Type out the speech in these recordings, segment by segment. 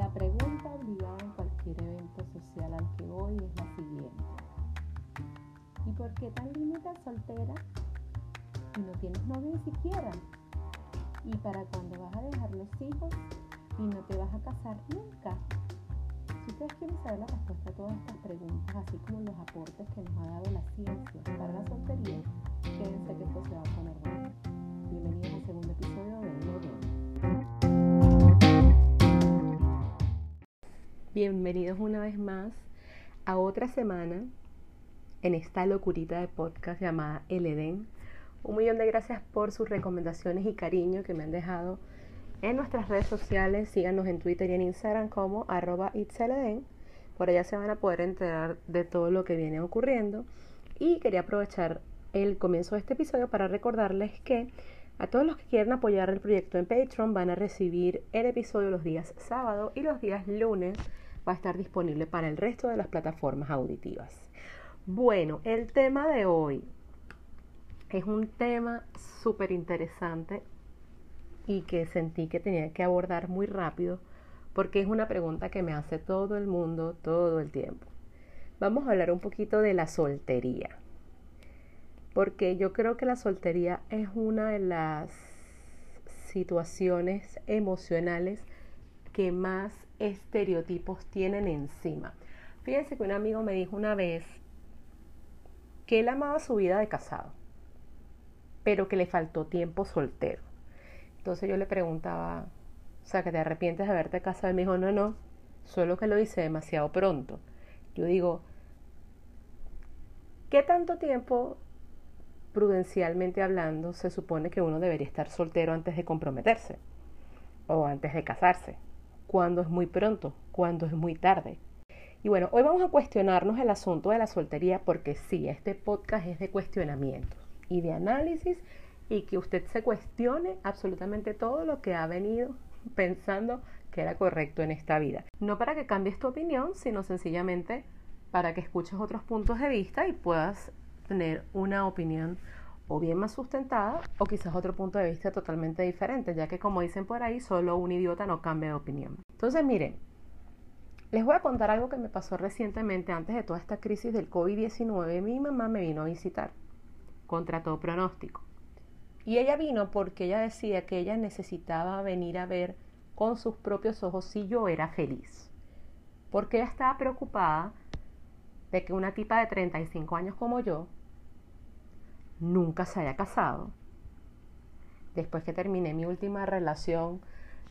La pregunta obligada en cualquier evento social al que voy es la siguiente. ¿Y por qué tan linda soltera y no tienes novio ni siquiera? ¿Y para cuándo vas a dejar los hijos y no te vas a casar nunca? Si ustedes quieren saber la respuesta a todas estas preguntas, así como los aportes que nos ha dado la ciencia para la soltería, quédense que esto se va a poner bueno. Bienvenidos al segundo episodio Bienvenidos una vez más a otra semana en esta locurita de podcast llamada El Edén. Un millón de gracias por sus recomendaciones y cariño que me han dejado en nuestras redes sociales. Síganos en Twitter y en Instagram como arroba itzeleden. Por allá se van a poder enterar de todo lo que viene ocurriendo. Y quería aprovechar el comienzo de este episodio para recordarles que a todos los que quieran apoyar el proyecto en Patreon van a recibir el episodio los días sábado y los días lunes va a estar disponible para el resto de las plataformas auditivas. Bueno, el tema de hoy es un tema súper interesante y que sentí que tenía que abordar muy rápido porque es una pregunta que me hace todo el mundo todo el tiempo. Vamos a hablar un poquito de la soltería. Porque yo creo que la soltería es una de las situaciones emocionales que más estereotipos tienen encima. Fíjense que un amigo me dijo una vez que él amaba su vida de casado, pero que le faltó tiempo soltero. Entonces yo le preguntaba, o sea, que te arrepientes de haberte casado. Él me dijo, no, no, solo que lo hice demasiado pronto. Yo digo, ¿qué tanto tiempo, prudencialmente hablando, se supone que uno debería estar soltero antes de comprometerse o antes de casarse? Cuándo es muy pronto, cuándo es muy tarde. Y bueno, hoy vamos a cuestionarnos el asunto de la soltería porque sí, este podcast es de cuestionamiento y de análisis y que usted se cuestione absolutamente todo lo que ha venido pensando que era correcto en esta vida. No para que cambies tu opinión, sino sencillamente para que escuches otros puntos de vista y puedas tener una opinión o bien más sustentada o quizás otro punto de vista totalmente diferente, ya que como dicen por ahí, solo un idiota no cambia de opinión. Entonces, miren, les voy a contar algo que me pasó recientemente antes de toda esta crisis del COVID-19. Mi mamá me vino a visitar contra todo pronóstico. Y ella vino porque ella decía que ella necesitaba venir a ver con sus propios ojos si yo era feliz. Porque ella estaba preocupada de que una tipa de 35 años como yo nunca se haya casado, después que terminé mi última relación,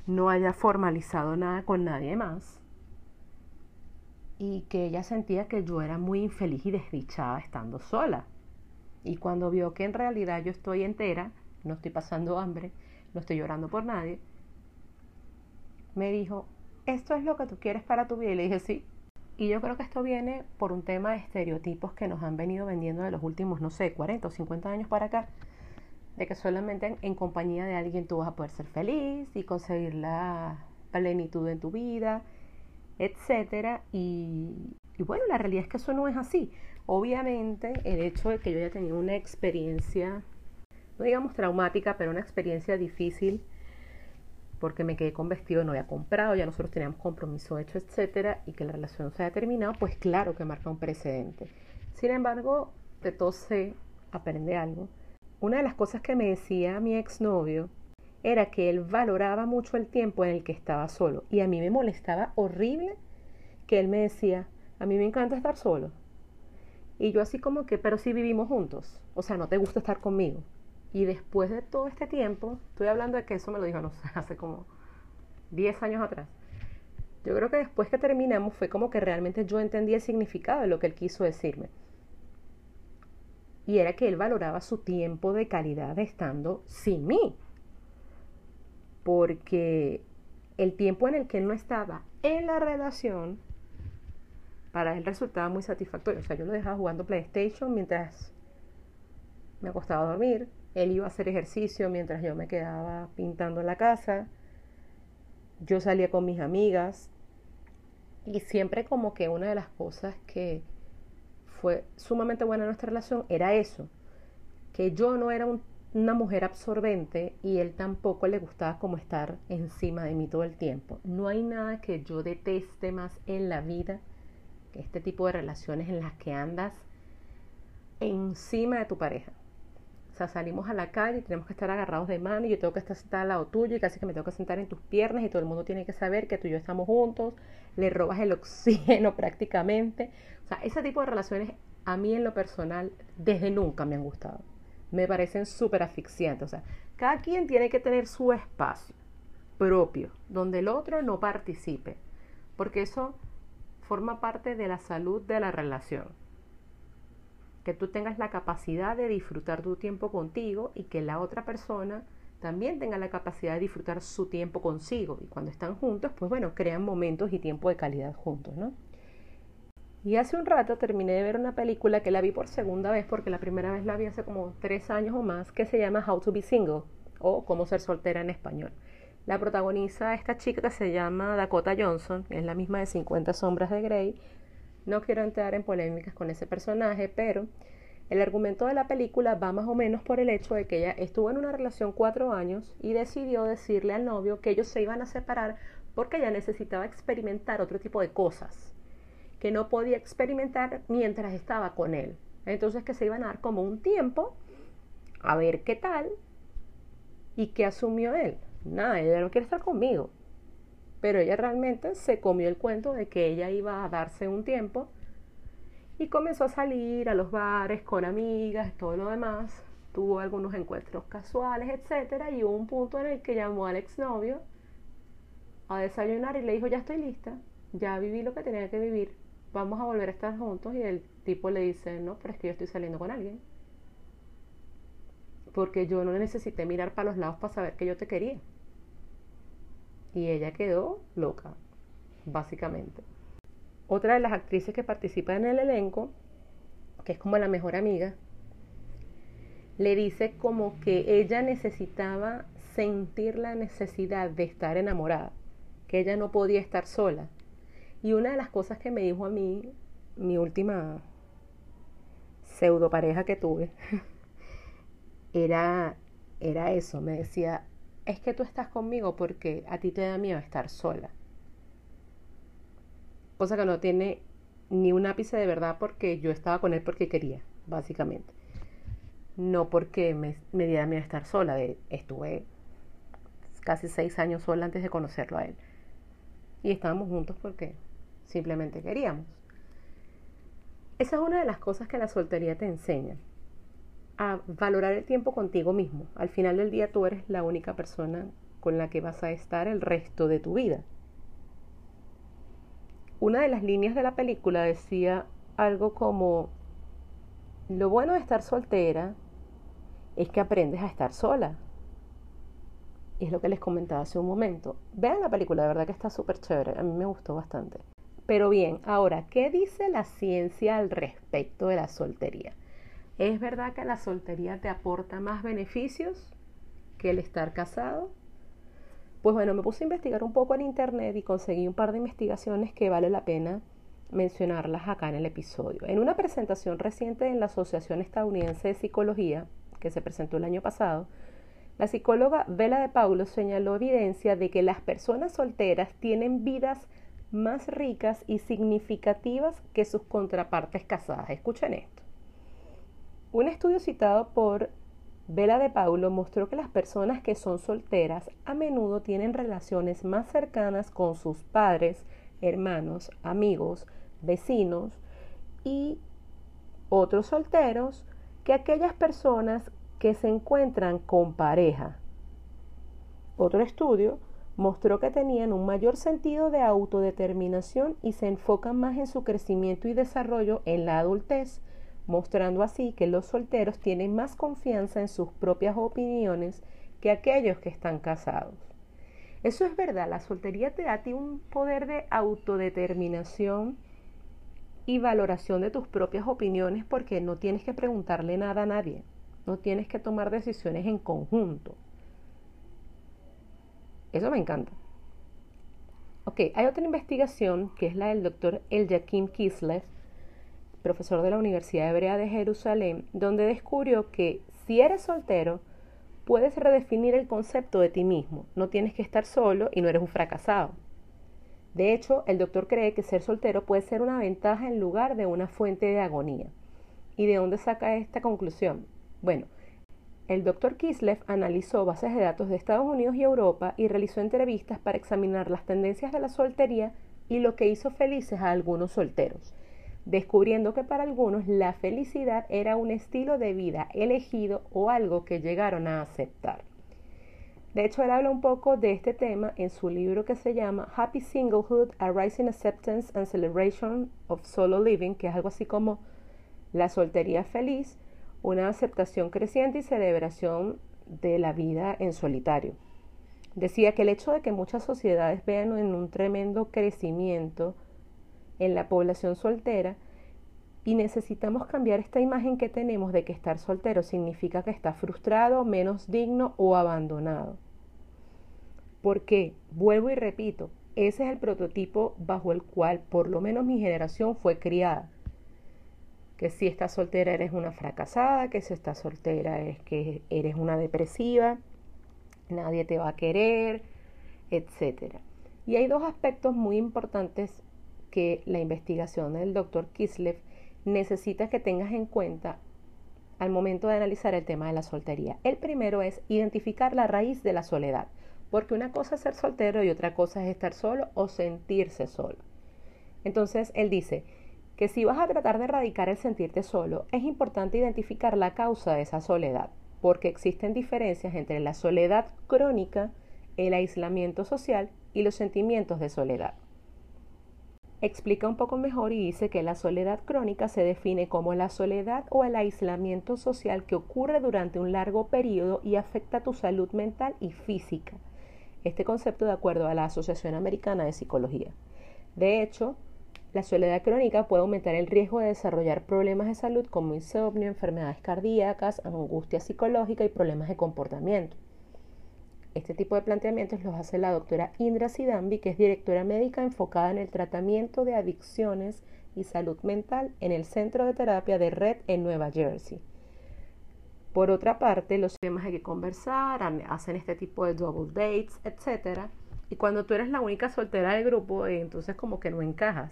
no haya formalizado nada con nadie más y que ella sentía que yo era muy infeliz y desdichada estando sola. Y cuando vio que en realidad yo estoy entera, no estoy pasando hambre, no estoy llorando por nadie, me dijo, ¿esto es lo que tú quieres para tu vida? Y le dije, sí, y yo creo que esto viene por un tema de estereotipos que nos han venido vendiendo de los últimos, no sé, 40 o 50 años para acá, de que solamente en, compañía de alguien tú vas a poder ser feliz y conseguir la plenitud en tu vida, etcétera. Y, y bueno, la realidad es que eso no es así. Obviamente, el hecho de que yo haya tenido una experiencia, no digamos traumática, pero una experiencia difícil porque me quedé con vestido, no había comprado, ya nosotros teníamos compromiso hecho, etcétera, y que la relación se haya terminado, pues claro que marca un precedente. Sin embargo, de todo se aprende algo. Una de las cosas que me decía mi exnovio era que él valoraba mucho el tiempo en el que estaba solo y a mí me molestaba horrible que él me decía, a mí me encanta estar solo. Y yo así como que, pero si vivimos juntos, o sea, no te gusta estar conmigo. Y después de todo este tiempo, estoy hablando de que eso me lo dijo, hace como 10 años atrás. Yo creo que después que terminamos fue como que realmente yo entendí el significado de lo que él quiso decirme. Y era que él valoraba su tiempo de calidad estando sin mí. Porque el tiempo en el que él no estaba en la relación, para él resultaba muy satisfactorio. O sea, yo lo dejaba jugando PlayStation mientras me acostaba a dormir él iba a hacer ejercicio mientras yo me quedaba pintando en la casa. Yo salía con mis amigas. Y siempre como que una de las cosas que fue sumamente buena en nuestra relación era eso. Que yo no era un una mujer absorbente y él tampoco le gustaba como estar encima de mí todo el tiempo. No hay nada que yo deteste más en la vida que este tipo de relaciones en las que andas encima de tu pareja. Sea, salimos a la calle y tenemos que estar agarrados de mano y yo tengo que estar al lado tuyo y casi que me tengo que sentar en tus piernas y todo el mundo tiene que saber que tú y yo estamos juntos, le robas el oxígeno prácticamente. O sea, ese tipo de relaciones a mí en lo personal desde nunca me han gustado me parecen súper asfixiantes. O sea, cada quien tiene que tener su espacio propio, donde el otro no participe, porque eso forma parte de la salud de la relación. Que tú tengas la capacidad de disfrutar tu tiempo contigo y que la otra persona también tenga la capacidad de disfrutar su tiempo consigo. Y cuando están juntos, pues bueno, crean momentos y tiempo de calidad juntos, ¿no? Y hace un rato terminé de ver una película que la vi por segunda vez, porque la primera vez la vi hace como tres años o más, que se llama How to Be Single, o Cómo ser soltera en español. La protagoniza esta chica que se llama Dakota Johnson, es la misma de 50 sombras de Grey. No quiero entrar en polémicas con ese personaje, pero el argumento de la película va más o menos por el hecho de que ella estuvo en una relación cuatro años y decidió decirle al novio que ellos se iban a separar porque ella necesitaba experimentar otro tipo de cosas que no podía experimentar mientras estaba con él. Entonces que se iban a dar como un tiempo a ver qué tal y qué asumió él. Nada, ella no quiere estar conmigo. Pero ella realmente se comió el cuento de que ella iba a darse un tiempo y comenzó a salir a los bares con amigas, todo lo demás. Tuvo algunos encuentros casuales, etcétera, y hubo un punto en el que llamó al exnovio a desayunar y le dijo, ya estoy lista, ya viví lo que tenía que vivir, vamos a volver a estar juntos y el tipo le dice, no, pero es que yo estoy saliendo con alguien. Porque yo no necesité mirar para los lados para saber que yo te quería. Y ella quedó loca, básicamente. Otra de las actrices que participa en el elenco, que es como la mejor amiga, le dice como que ella necesitaba sentir la necesidad de estar enamorada, que ella no podía estar sola, y una de las cosas que me dijo a mí, mi última pseudo pareja que tuve, era, era eso. Me decía, es que tú estás conmigo porque a ti te da miedo estar sola. Cosa que no tiene ni un ápice de verdad porque yo estaba con él porque quería, básicamente. No porque me, diera miedo estar sola. estuve casi seis años sola antes de conocerlo a él. Y estábamos juntos porque simplemente queríamos. Esa es una de las cosas que la soltería te enseña, a valorar el tiempo contigo mismo. Al final del día tú eres la única persona con la que vas a estar el resto de tu vida. Una de las líneas de la película decía algo como, lo bueno de estar soltera es que aprendes a estar sola. Es lo que les comentaba hace un momento. Vean la película, de verdad que está súper chévere. A mí me gustó bastante. Pero bien, ahora, ¿qué dice la ciencia al respecto de la soltería? ¿Es verdad que la soltería te aporta más beneficios que el estar casado? Pues bueno, me puse a investigar un poco en internet y conseguí un par de investigaciones que vale la pena mencionarlas acá en el episodio. En una presentación reciente en la Asociación Estadounidense de Psicología, que se presentó el año pasado, la psicóloga Vela de Paulo señaló evidencia de que las personas solteras tienen vidas más ricas y significativas que sus contrapartes casadas. Escuchen esto. Un estudio citado por Vela de Paulo mostró que las personas que son solteras a menudo tienen relaciones más cercanas con sus padres, hermanos, amigos, vecinos y otros solteros que aquellas personas que se encuentran con pareja. Otro estudio mostró que tenían un mayor sentido de autodeterminación y se enfocan más en su crecimiento y desarrollo en la adultez, mostrando así que los solteros tienen más confianza en sus propias opiniones que aquellos que están casados. Eso es verdad, la soltería te da ti un poder de autodeterminación y valoración de tus propias opiniones porque no tienes que preguntarle nada a nadie, no tienes que tomar decisiones en conjunto. Eso me encanta. Ok, hay otra investigación que es la del doctor Eljakim Kislev, profesor de la Universidad Hebrea de Jerusalén, donde descubrió que si eres soltero, puedes redefinir el concepto de ti mismo. No tienes que estar solo y no eres un fracasado. De hecho, el doctor cree que ser soltero puede ser una ventaja en lugar de una fuente de agonía. ¿Y de dónde saca esta conclusión? Bueno, el doctor Kislev analizó bases de datos de Estados Unidos y Europa y realizó entrevistas para examinar las tendencias de la soltería y lo que hizo felices a algunos solteros, descubriendo que para algunos la felicidad era un estilo de vida elegido o algo que llegaron a aceptar. De hecho, él habla un poco de este tema en su libro que se llama Happy Singlehood, A Rising Acceptance and Celebration of Solo Living, que es algo así como la soltería feliz, una aceptación creciente y celebración de la vida en solitario. Decía que el hecho de que muchas sociedades vean en un tremendo crecimiento en la población soltera y necesitamos cambiar esta imagen que tenemos de que estar soltero significa que está frustrado, menos digno o abandonado. Porque, vuelvo y repito, ese es el prototipo bajo el cual por lo menos mi generación fue criada que si estás soltera eres una fracasada, que si estás soltera es que eres una depresiva, nadie te va a querer, etc. Y hay dos aspectos muy importantes que la investigación del doctor Kislev necesita que tengas en cuenta al momento de analizar el tema de la soltería. El primero es identificar la raíz de la soledad, porque una cosa es ser soltero y otra cosa es estar solo o sentirse solo. Entonces, él dice, que si vas a tratar de erradicar el sentirte solo, es importante identificar la causa de esa soledad, porque existen diferencias entre la soledad crónica, el aislamiento social y los sentimientos de soledad. Explica un poco mejor y dice que la soledad crónica se define como la soledad o el aislamiento social que ocurre durante un largo periodo y afecta tu salud mental y física. Este concepto de acuerdo a la Asociación Americana de Psicología. De hecho, la soledad crónica puede aumentar el riesgo de desarrollar problemas de salud como insomnio, enfermedades cardíacas, angustia psicológica y problemas de comportamiento. Este tipo de planteamientos los hace la doctora Indra Sidambi, que es directora médica enfocada en el tratamiento de adicciones y salud mental en el Centro de Terapia de Red en Nueva Jersey. Por otra parte, los temas hay que conversar, hacen este tipo de double dates, etc. Y cuando tú eres la única soltera del grupo, eh, entonces como que no encajas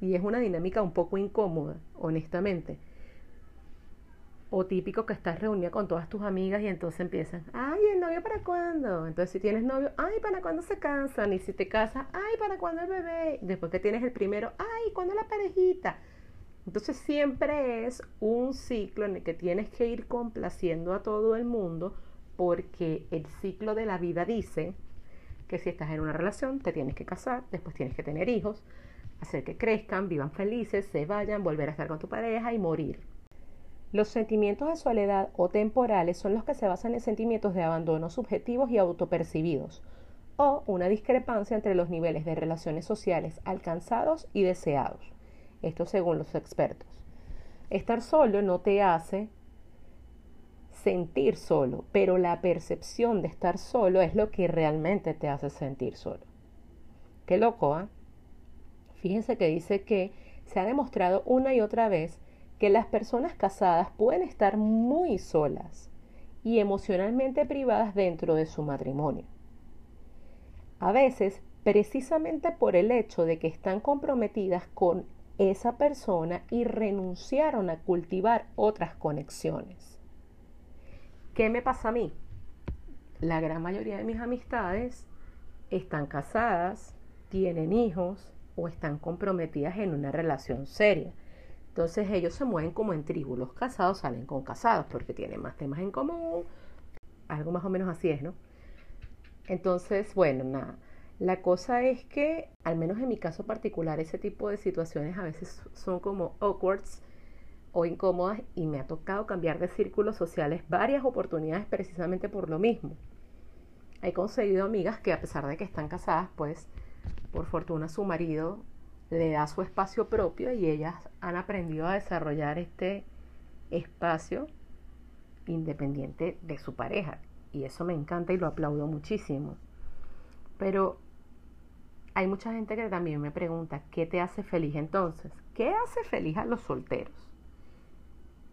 y es una dinámica un poco incómoda, honestamente. O típico que estás reunida con todas tus amigas y entonces empiezan, ay, ¿el novio para cuándo? Entonces si tienes novio, ay, ¿para cuándo se cansan? Y si te casas, ay, ¿para cuándo el bebé? Después que tienes el primero, ay, ¿cuándo la parejita? Entonces siempre es un ciclo en el que tienes que ir complaciendo a todo el mundo porque el ciclo de la vida dice que si estás en una relación te tienes que casar, después tienes que tener hijos, hacer que crezcan, vivan felices, se vayan, volver a estar con tu pareja y morir. Los sentimientos de soledad o temporales son los que se basan en sentimientos de abandono subjetivos y autopercibidos, o una discrepancia entre los niveles de relaciones sociales alcanzados y deseados. Esto según los expertos. Estar solo no te hace sentir solo, pero la percepción de estar solo es lo que realmente te hace sentir solo. Qué loco, ¿ah? Fíjense que dice que se ha demostrado una y otra vez que las personas casadas pueden estar muy solas y emocionalmente privadas dentro de su matrimonio. A veces, precisamente por el hecho de que están comprometidas con esa persona y renunciaron a cultivar otras conexiones. ¿Qué me pasa a mí? La gran mayoría de mis amistades están casadas, tienen hijos, o están comprometidas en una relación seria. Entonces ellos se mueven como en tribu. Los casados salen con casados porque tienen más temas en común. Algo más o menos así es, ¿no? Entonces, bueno, nada. La cosa es que, al menos en mi caso particular, ese tipo de situaciones a veces son como awkwards o incómodas y me ha tocado cambiar de círculos sociales varias oportunidades precisamente por lo mismo. He conseguido amigas que a pesar de que están casadas, pues por fortuna su marido le da su espacio propio y ellas han aprendido a desarrollar este espacio independiente de su pareja. Y eso me encanta y lo aplaudo muchísimo. Pero hay mucha gente que también me pregunta, ¿qué te hace feliz entonces? ¿Qué hace feliz a los solteros?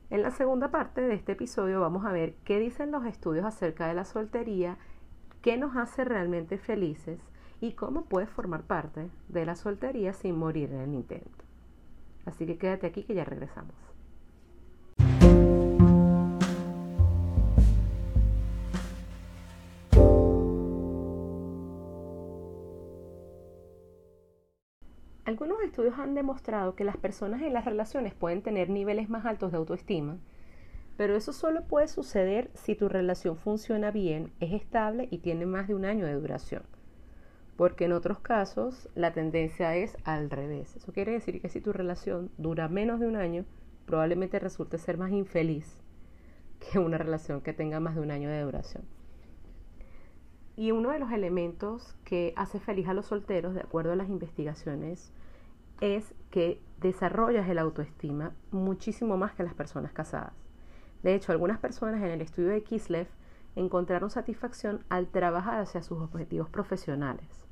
En la segunda parte de este episodio vamos a ver qué dicen los estudios acerca de la soltería, qué nos hace realmente felices y cómo puedes formar parte de la soltería sin morir en el intento. Así que quédate aquí que ya regresamos. Algunos estudios han demostrado que las personas en las relaciones pueden tener niveles más altos de autoestima, pero eso solo puede suceder si tu relación funciona bien, es estable y tiene más de un año de duración. Porque en otros casos la tendencia es al revés. Eso quiere decir que si tu relación dura menos de un año, probablemente resulte ser más infeliz que una relación que tenga más de un año de duración. Y uno de los elementos que hace feliz a los solteros, de acuerdo a las investigaciones, es que desarrollas el autoestima muchísimo más que las personas casadas. De hecho, algunas personas en el estudio de Kislev encontraron satisfacción al trabajar hacia sus objetivos profesionales.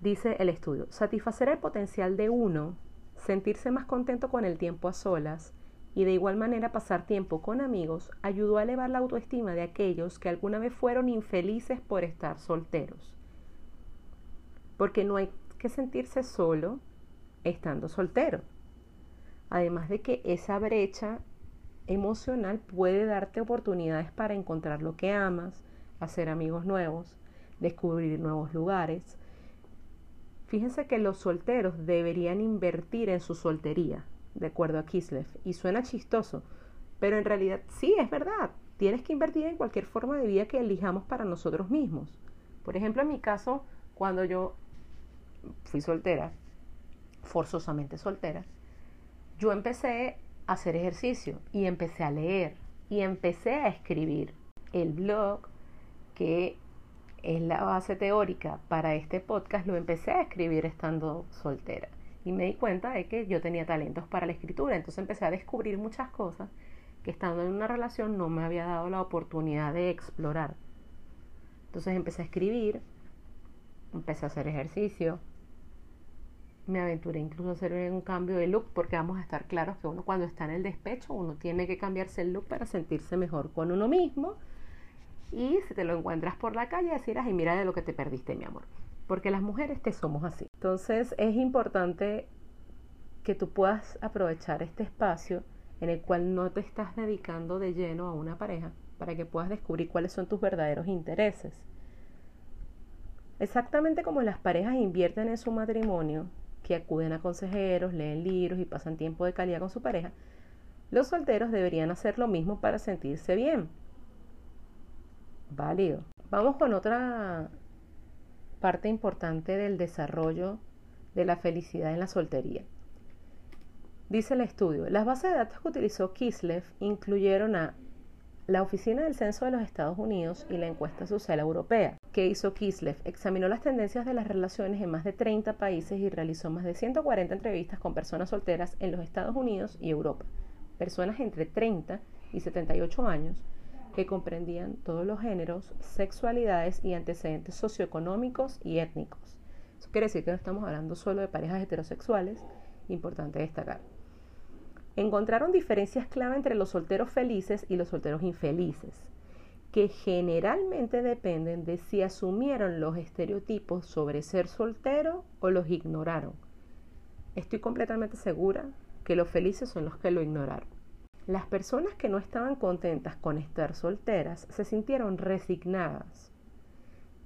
Dice el estudio, satisfacer el potencial de uno, sentirse más contento con el tiempo a solas y de igual manera pasar tiempo con amigos ayudó a elevar la autoestima de aquellos que alguna vez fueron infelices por estar solteros. Porque no hay que sentirse solo estando soltero. Además de que esa brecha emocional puede darte oportunidades para encontrar lo que amas, hacer amigos nuevos, descubrir nuevos lugares. Fíjense que los solteros deberían invertir en su soltería, de acuerdo a Kislev, y suena chistoso, pero en realidad sí, es verdad. Tienes que invertir en cualquier forma de vida que elijamos para nosotros mismos. Por ejemplo, en mi caso, cuando yo fui soltera, forzosamente soltera, yo empecé hacer ejercicio. Y empecé a leer y empecé a escribir el blog que es la base teórica para este podcast, lo empecé a escribir estando soltera. Y me di cuenta de que yo tenía talentos para la escritura, entonces empecé a descubrir muchas cosas que estando en una relación no me había dado la oportunidad de explorar. Entonces empecé a escribir, empecé a hacer ejercicio, me aventuré incluso a hacer un cambio de look porque vamos a estar claros que uno cuando está en el despecho uno tiene que cambiarse el look para sentirse mejor con uno mismo. Y si te lo encuentras por la calle decir ay mira de lo que te perdiste mi amor porque las mujeres te somos así. Entonces es importante que tú puedas aprovechar este espacio en el cual no te estás dedicando de lleno a una pareja para que puedas descubrir cuáles son tus verdaderos intereses. Exactamente como las parejas invierten en su matrimonio que acuden a consejeros, leen libros y pasan tiempo de calidad con su pareja, los solteros deberían hacer lo mismo para sentirse bien. Válido. Vamos con otra parte importante del desarrollo de la felicidad en la soltería. Dice el estudio, las bases de datos que utilizó Kislev incluyeron a la Oficina del Censo de los Estados Unidos y la encuesta social europea, que hizo Kislev, examinó las tendencias de las relaciones en más de 30 países y realizó más de 140 entrevistas con personas solteras en los Estados Unidos y Europa, personas entre 30 y 78 años que comprendían todos los géneros, sexualidades y antecedentes socioeconómicos y étnicos. Eso quiere decir que no estamos hablando solo de parejas heterosexuales, importante destacar. Encontraron diferencias clave entre los solteros felices y los solteros infelices, que generalmente dependen de si asumieron los estereotipos sobre ser soltero o los ignoraron. Estoy completamente segura que los felices son los que lo ignoraron. Las personas que no estaban contentas con estar solteras se sintieron resignadas,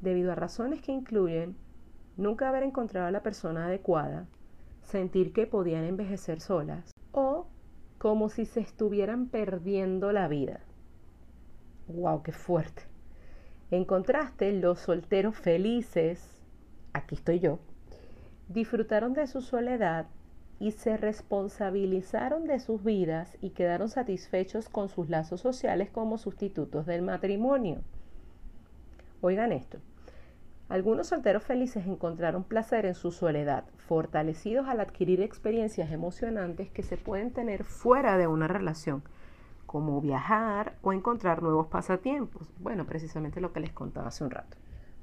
debido a razones que incluyen nunca haber encontrado a la persona adecuada, sentir que podían envejecer solas o como si se estuvieran perdiendo la vida. ¡Wow! ¡Qué fuerte! En contraste, los solteros felices, aquí estoy yo, disfrutaron de su soledad y se responsabilizaron de sus vidas y quedaron satisfechos con sus lazos sociales como sustitutos del matrimonio. Oigan esto, algunos solteros felices encontraron placer en su soledad, fortalecidos al adquirir experiencias emocionantes que se pueden tener fuera de una relación, como viajar o encontrar nuevos pasatiempos. Bueno, precisamente lo que les contaba hace un rato.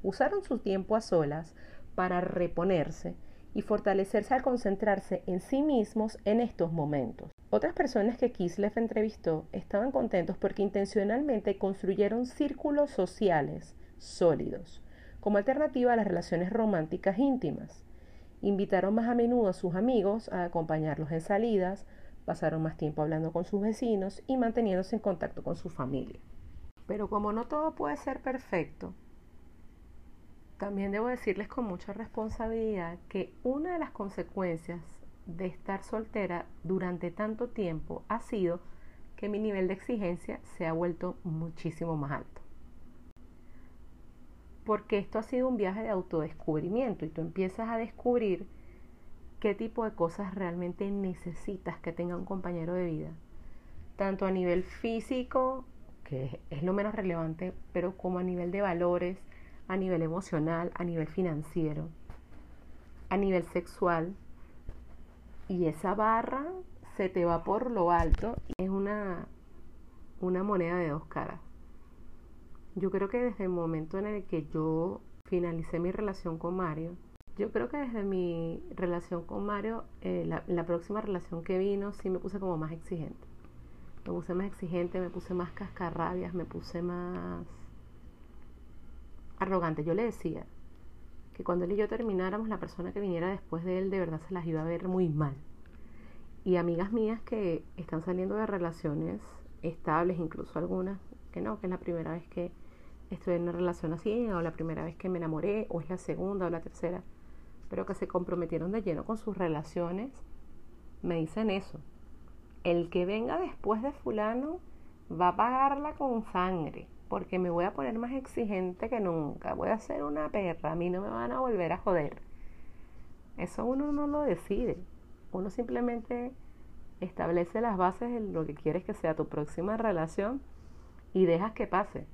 Usaron su tiempo a solas para reponerse y fortalecerse al concentrarse en sí mismos en estos momentos. Otras personas que Kislev entrevistó estaban contentos porque intencionalmente construyeron círculos sociales sólidos como alternativa a las relaciones románticas íntimas. Invitaron más a menudo a sus amigos a acompañarlos en salidas, pasaron más tiempo hablando con sus vecinos y manteniéndose en contacto con su familia. Pero como no todo puede ser perfecto, también debo decirles con mucha responsabilidad que una de las consecuencias de estar soltera durante tanto tiempo ha sido que mi nivel de exigencia se ha vuelto muchísimo más alto. Porque esto ha sido un viaje de autodescubrimiento y tú empiezas a descubrir qué tipo de cosas realmente necesitas que tenga un compañero de vida. Tanto a nivel físico, que es lo menos relevante, pero como a nivel de valores, a nivel emocional, a nivel financiero, a nivel sexual, y esa barra se te va por lo alto y es una, una moneda de dos caras. Yo creo que desde el momento en el que yo finalicé mi relación con Mario, yo creo que desde mi relación con Mario, eh, la, la, próxima relación que vino, sí me puse como más exigente. Me puse más exigente, me puse más cascarrabias, me puse más arrogante. Yo le decía, que cuando él y yo termináramos, la persona que viniera después de él de verdad se las iba a ver muy mal. Y amigas mías que están saliendo de relaciones estables, incluso algunas que no, que es la primera vez que estoy en una relación así, o la primera vez que me enamoré, o es la segunda o la tercera, pero que se comprometieron de lleno con sus relaciones, me dicen eso. El que venga después de fulano va a pagarla con sangre porque me voy a poner más exigente que nunca, voy a ser una perra, a mí no me van a volver a joder. Eso uno no lo decide, uno simplemente establece las bases de lo que quieres que sea tu próxima relación y dejas que pase.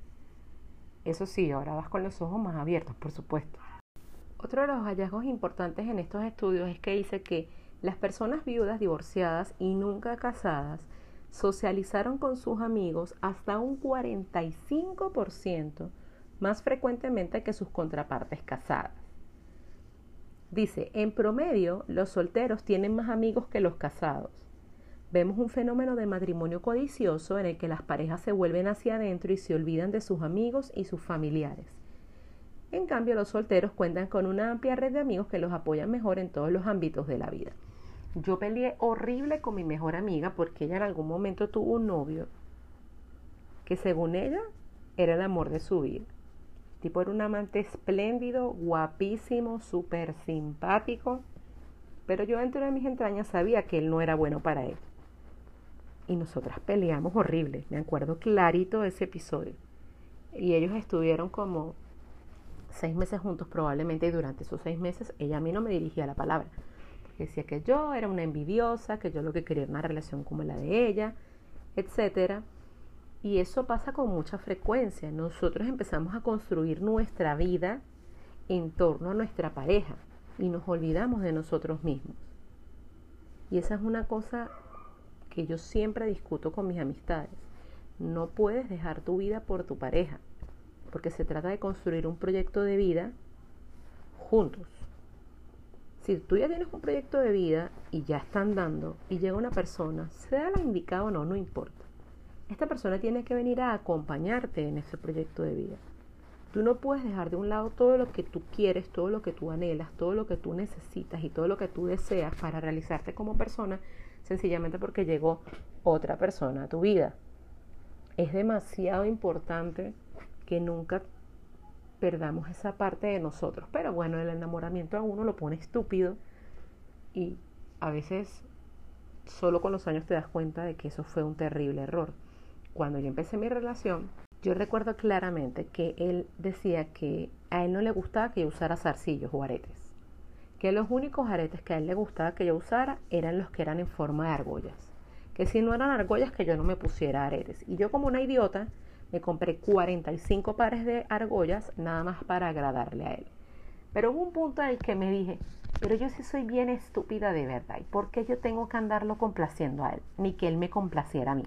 Eso sí, ahora vas con los ojos más abiertos, por supuesto. Otro de los hallazgos importantes en estos estudios es que dice que las personas viudas, divorciadas y nunca casadas socializaron con sus amigos hasta un 45% más frecuentemente que sus contrapartes casadas. Dice, en promedio, los solteros tienen más amigos que los casados. Vemos un fenómeno de matrimonio codicioso en el que las parejas se vuelven hacia adentro y se olvidan de sus amigos y sus familiares. En cambio, los solteros cuentan con una amplia red de amigos que los apoyan mejor en todos los ámbitos de la vida. Yo peleé horrible con mi mejor amiga porque ella en algún momento tuvo un novio que según ella era el amor de su vida. El tipo era un amante espléndido, guapísimo, súper simpático, pero yo dentro de mis entrañas sabía que él no era bueno para él. Y nosotras peleamos horrible, me acuerdo clarito de ese episodio. Y ellos estuvieron como seis meses juntos probablemente y durante esos seis meses ella a mí no me dirigía la palabra decía que yo era una envidiosa, que yo lo que quería era una relación como la de ella, etc. Y eso pasa con mucha frecuencia. Nosotros empezamos a construir nuestra vida en torno a nuestra pareja y nos olvidamos de nosotros mismos. Y esa es una cosa que yo siempre discuto con mis amistades. No puedes dejar tu vida por tu pareja, porque se trata de construir un proyecto de vida juntos. Si tú ya tienes un proyecto de vida y ya están dando y llega una persona, sea la indicada o no, no importa. Esta persona tiene que venir a acompañarte en ese proyecto de vida. Tú no puedes dejar de un lado todo lo que tú quieres, todo lo que tú anhelas, todo lo que tú necesitas y todo lo que tú deseas para realizarte como persona, sencillamente porque llegó otra persona a tu vida. Es demasiado importante que nunca perdamos esa parte de nosotros. Pero bueno, el enamoramiento a uno lo pone estúpido y a veces solo con los años te das cuenta de que eso fue un terrible error. Cuando yo empecé mi relación, yo recuerdo claramente que él decía que a él no le gustaba que yo usara zarcillos o aretes. Que los únicos aretes que a él le gustaba que yo usara eran los que eran en forma de argollas. Que si no eran argollas, que yo no me pusiera aretes. Y yo como una idiota, me compré 45 pares de argollas nada más para agradarle a él. Pero hubo un punto en el que me dije, pero yo sí soy bien estúpida de verdad. ¿Y por qué yo tengo que andarlo complaciendo a él? Ni que él me complaciera a mí.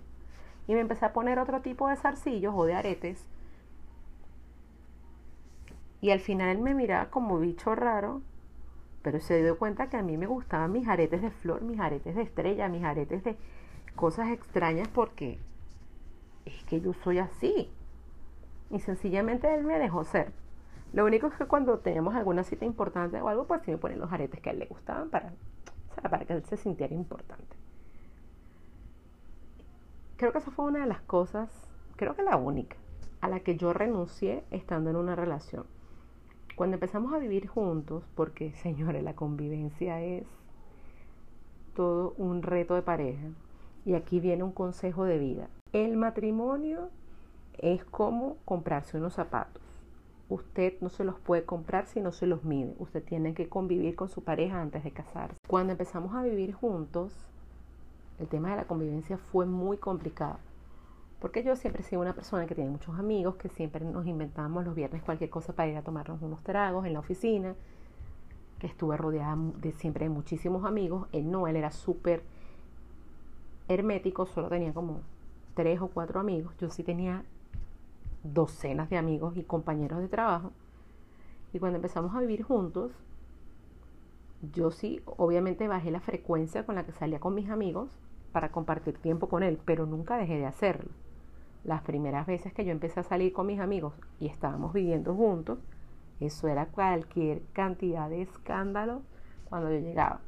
Y me empecé a poner otro tipo de zarcillos o de aretes. Y al final él me miraba como bicho raro. Pero se dio cuenta que a mí me gustaban mis aretes de flor, mis aretes de estrella, mis aretes de, cosas extrañas porque es que yo soy así. Y sencillamente él me dejó ser. Lo único es que cuando teníamos alguna cita importante o algo, pues sí me ponen los aretes que a él le gustaban para, para que él se sintiera importante. Creo que esa fue una de las cosas, creo que la única, a la que yo renuncié estando en una relación. Cuando empezamos a vivir juntos, porque señores, la convivencia es todo un reto de pareja. Y aquí viene un consejo de vida. El matrimonio es como comprarse unos zapatos. Usted no se los puede comprar si no se los mide. Usted tiene que convivir con su pareja antes de casarse. Cuando empezamos a vivir juntos, el tema de la convivencia fue muy complicado. Porque yo siempre he sido una persona que tiene muchos amigos, que siempre nos inventamos los viernes cualquier cosa para ir a tomarnos unos tragos en la oficina, que estuve rodeada de siempre de muchísimos amigos. Él no, él era súper hermético, solo tenía como tres o cuatro amigos. Yo sí tenía docenas de amigos y compañeros de trabajo. Y cuando empezamos a vivir juntos, yo sí, obviamente bajé la frecuencia con la que salía con mis amigos para compartir tiempo con él, pero nunca dejé de hacerlo. Las primeras veces que yo empecé a salir con mis amigos y estábamos viviendo juntos, eso era cualquier cantidad de escándalo cuando yo llegaba.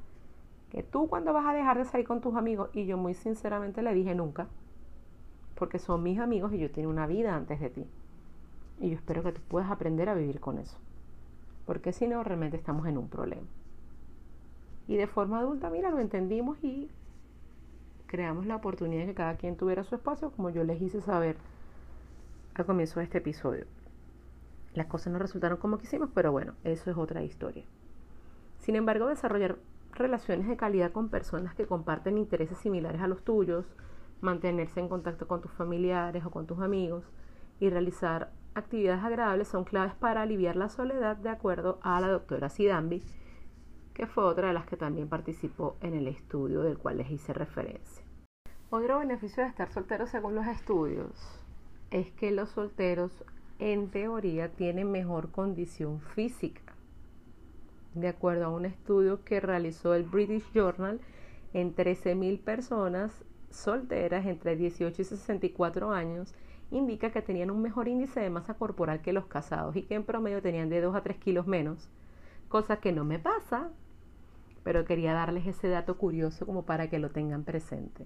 Que tú cuando vas a dejar de salir con tus amigos y yo muy sinceramente le dije nunca, porque son mis amigos y yo tengo una vida antes de ti. Y yo espero que tú puedas aprender a vivir con eso. Porque si no, realmente estamos en un problema. Y de forma adulta, mira, lo entendimos y creamos la oportunidad de que cada quien tuviera su espacio, como yo les hice saber al comienzo de este episodio. Las cosas no resultaron como quisimos, pero bueno, eso es otra historia. Sin embargo, desarrollar relaciones de calidad con personas que comparten intereses similares a los tuyos, mantenerse en contacto con tus familiares o con tus amigos y realizar actividades agradables son claves para aliviar la soledad, de acuerdo a la doctora Sidambi, que fue otra de las que también participó en el estudio del cual les hice referencia. Otro beneficio de estar solteros según los estudios es que los solteros en teoría tienen mejor condición física. De acuerdo a un estudio que realizó el British Journal, en 13.000 personas solteras entre 18 y 64 años, indica que tenían un mejor índice de masa corporal que los casados y que en promedio tenían de 2 a 3 kilos menos, cosa que no me pasa, pero quería darles ese dato curioso como para que lo tengan presente.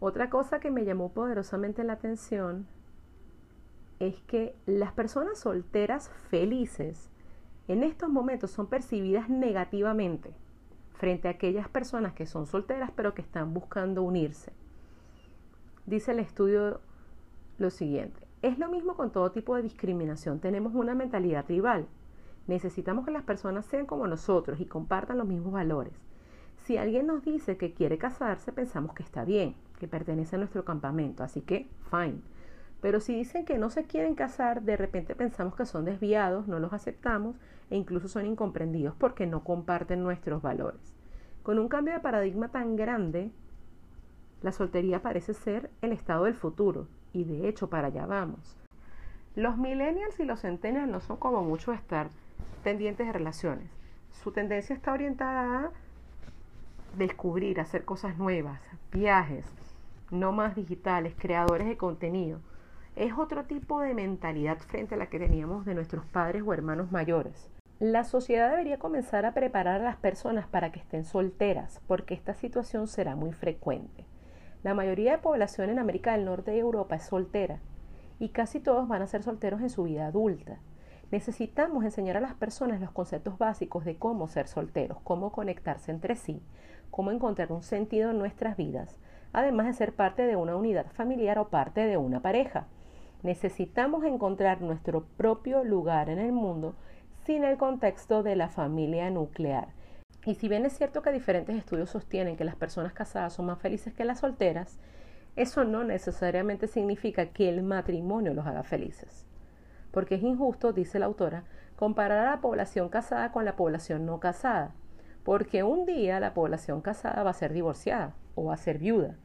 Otra cosa que me llamó poderosamente la atención es que las personas solteras felices en estos momentos son percibidas negativamente frente a aquellas personas que son solteras pero que están buscando unirse. Dice el estudio lo siguiente, es lo mismo con todo tipo de discriminación, tenemos una mentalidad tribal, necesitamos que las personas sean como nosotros y compartan los mismos valores. Si alguien nos dice que quiere casarse, pensamos que está bien, que pertenece a nuestro campamento, así que, fine. Pero si dicen que no se quieren casar, de repente pensamos que son desviados, no los aceptamos e incluso son incomprendidos porque no comparten nuestros valores. Con un cambio de paradigma tan grande, la soltería parece ser el estado del futuro y de hecho para allá vamos. Los millennials y los centennials no son como mucho estar pendientes de relaciones. Su tendencia está orientada a descubrir, hacer cosas nuevas, viajes, no más digitales, creadores de contenido es otro tipo de mentalidad frente a la que teníamos de nuestros padres o hermanos mayores. La sociedad debería comenzar a preparar a las personas para que estén solteras, porque esta situación será muy frecuente. La mayoría de población en América del Norte y Europa es soltera, y casi todos van a ser solteros en su vida adulta. Necesitamos enseñar a las personas los conceptos básicos de cómo ser solteros, cómo conectarse entre sí, cómo encontrar un sentido en nuestras vidas, además de ser parte de una unidad familiar o parte de una pareja. Necesitamos encontrar nuestro propio lugar en el mundo sin el contexto de la familia nuclear. Y si bien es cierto que diferentes estudios sostienen que las personas casadas son más felices que las solteras, eso no necesariamente significa que el matrimonio los haga felices. Porque es injusto, dice la autora, comparar a la población casada con la población no casada, porque un día la población casada va a ser divorciada o a ser viuda,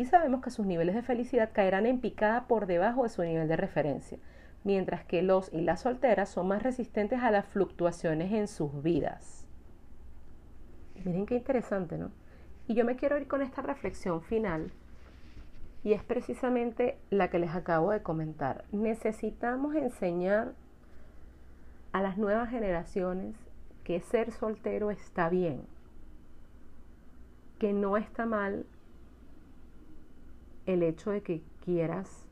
y sabemos que sus niveles de felicidad caerán en picada por debajo de su nivel de referencia, mientras que los y las solteras son más resistentes a las fluctuaciones en sus vidas. Miren qué interesante, ¿no? Y yo me quiero ir con esta reflexión final y es precisamente la que les acabo de comentar. Necesitamos enseñar a las nuevas generaciones que ser soltero está bien, que no está mal el hecho de que quieras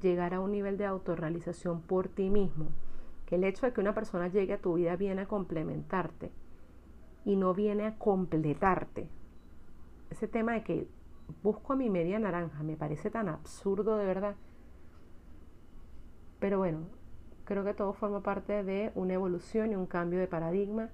llegar a un nivel de autorrealización por ti mismo, que el hecho de que una persona llegue a tu vida viene a complementarte y no viene a completarte. Ese tema de que busco a mi media naranja me parece tan absurdo de verdad. Pero bueno, creo que todo forma parte de una evolución y un cambio de paradigma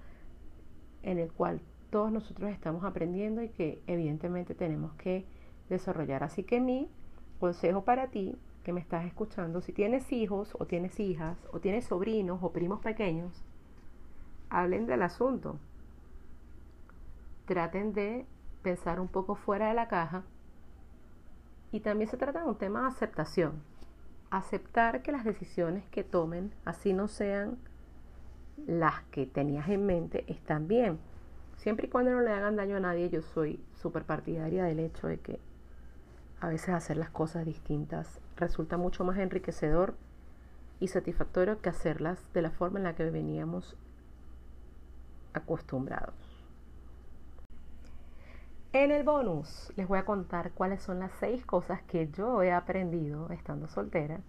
en el cual todos nosotros estamos aprendiendo y que evidentemente tenemos que desarrollar. Así que mi consejo para ti que me estás escuchando, si tienes hijos o tienes hijas o tienes sobrinos o primos pequeños, hablen del asunto. Traten de pensar un poco fuera de la caja y también se trata de un tema de aceptación aceptar que las decisiones que tomen, así no sean las que tenías en mente, están bien. Siempre y cuando no le hagan daño a nadie, yo soy súper partidaria del hecho de que a veces hacer las cosas distintas resulta mucho más enriquecedor y satisfactorio que hacerlas de la forma en la que veníamos acostumbrados. En el bonus les voy a contar cuáles son las seis cosas que yo he aprendido estando soltera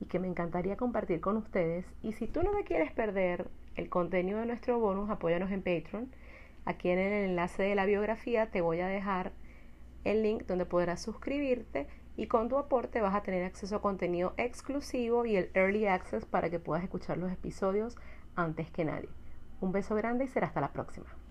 y que me encantaría compartir con ustedes. Y si tú no te quieres perder el contenido de nuestro bonus, apóyanos en Patreon. Aquí en el enlace de la biografía te voy a dejar el link donde podrás suscribirte y con tu aporte vas a tener acceso a contenido exclusivo y el early access para que puedas escuchar los episodios antes que nadie. Un beso grande y será hasta la próxima.